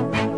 Bye.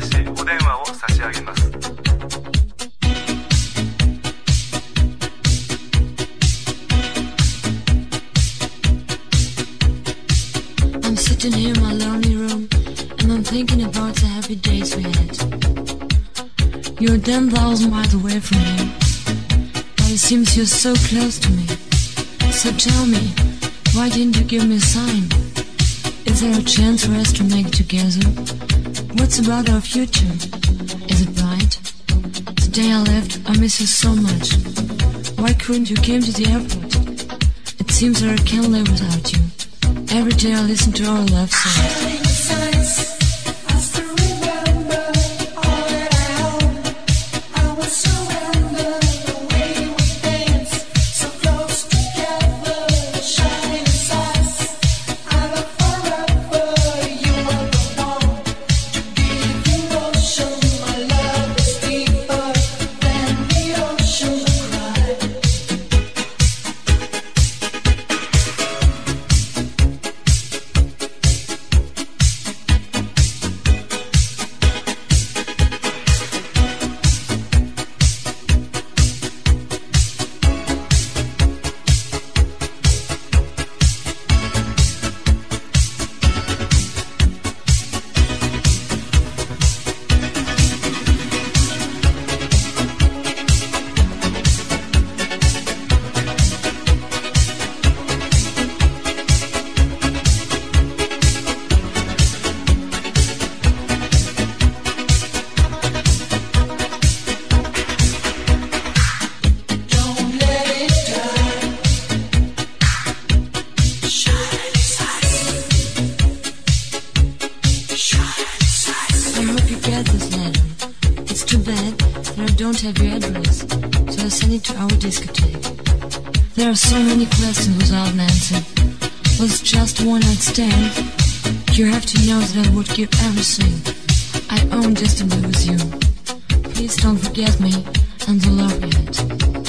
しお電話を差し上げます I'm sitting here in my lonely room and I'm thinking about the happy days we had. You're 10,000 miles away from me, but it seems you're so close to me. So tell me, why didn't you give me a sign? Is there a chance for us to make it together? What's about our future? Is it bright? The day I left, I miss you so much. Why couldn't you came to the airport? It seems that I can't live without you. Every day I listen to our love songs. It to our discotheque. There are so many questions without an answer. Was just a one-night stand? You have to know that I would give everything I own just to be with you. Please don't forget me and the love we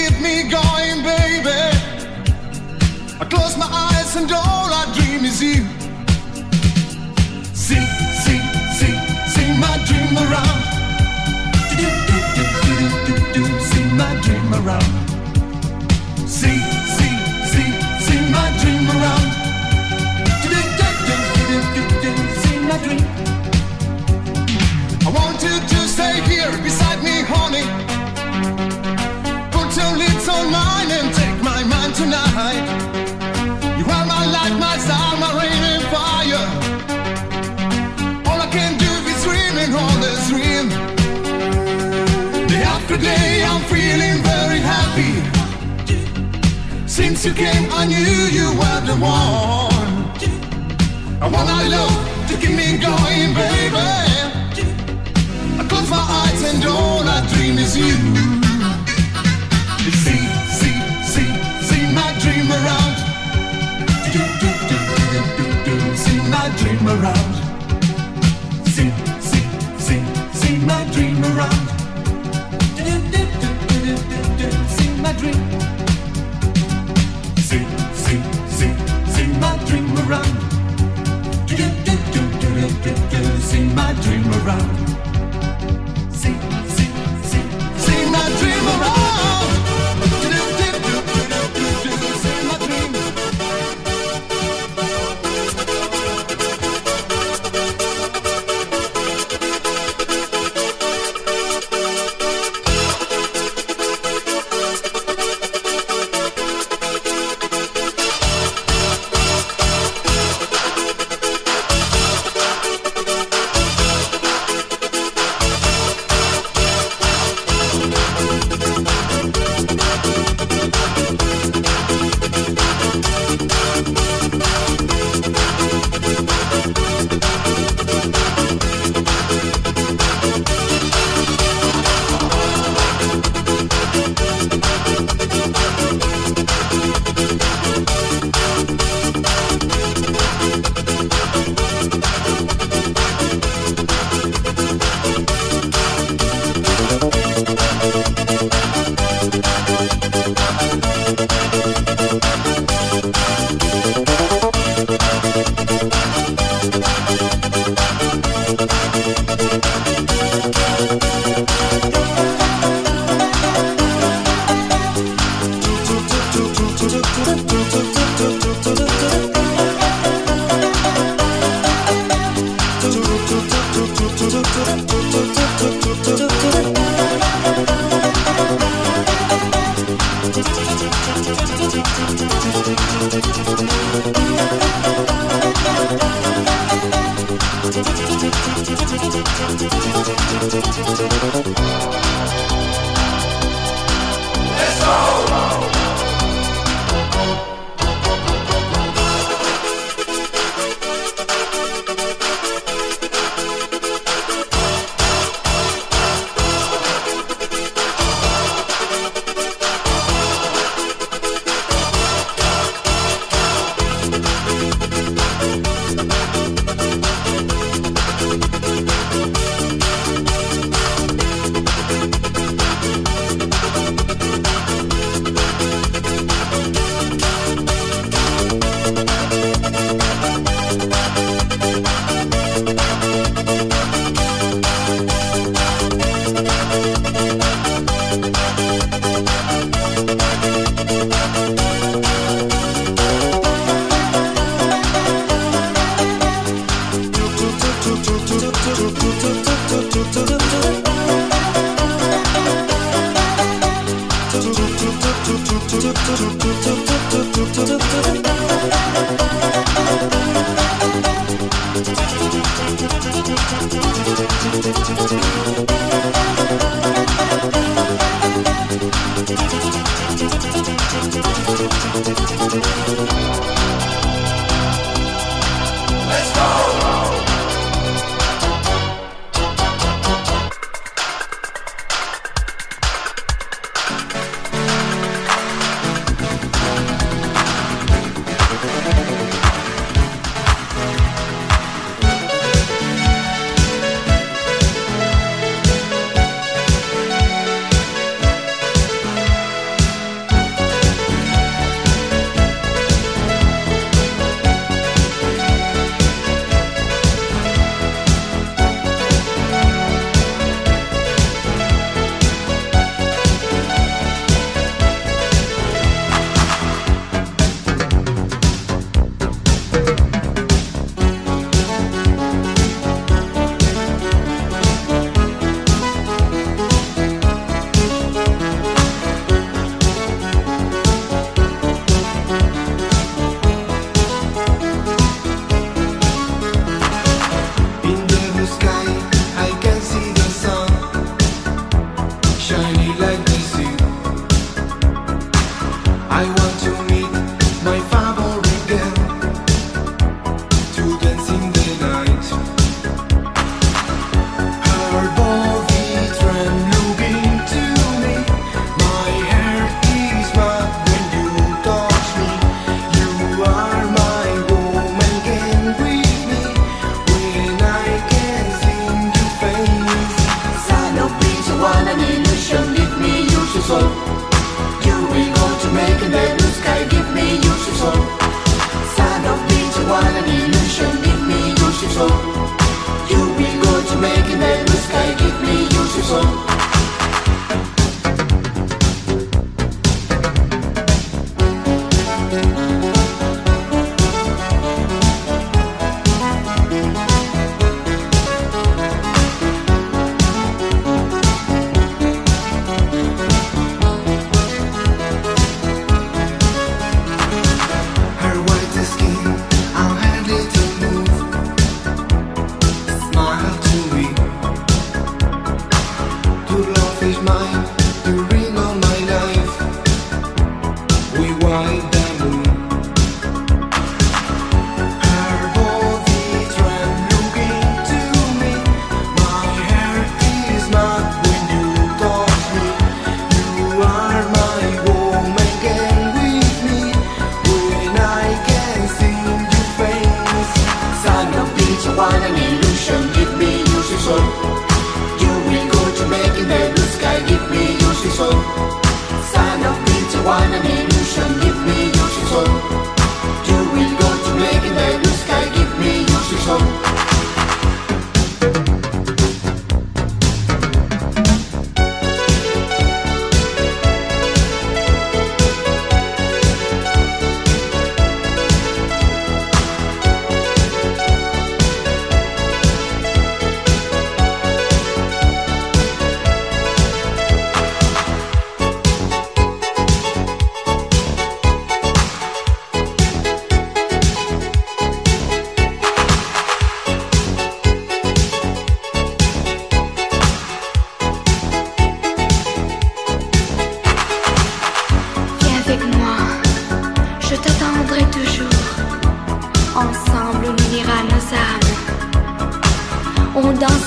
Keep me going, baby. I close my eyes and all I dream is you. See, see, see, see my dream around. Do, do, do, do, do, do, do, see my dream around. See, see, see, see my dream around. Do, do, do, do, do, do, do, see my dream. I want you to stay here beside me, honey. And take my mind tonight. You are my light, my star, my rain and fire. All I can do is dream and all this dream. Day after day, I'm feeling very happy. Since you came, I knew you were the one. I want I love to keep me going,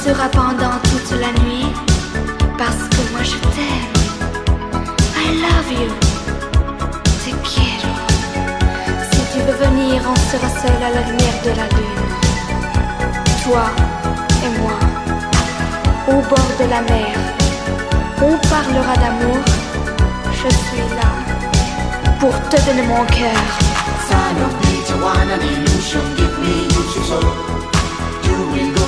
sera pendant toute la nuit parce que moi je t'aime. I love you. Te quiero. Si tu veux venir, on sera seul à la lumière de la lune. Toi et moi, au bord de la mer, on parlera d'amour. Je suis là pour te donner mon cœur. Sign of me, Tawana, illusion, give me you soul. You will go.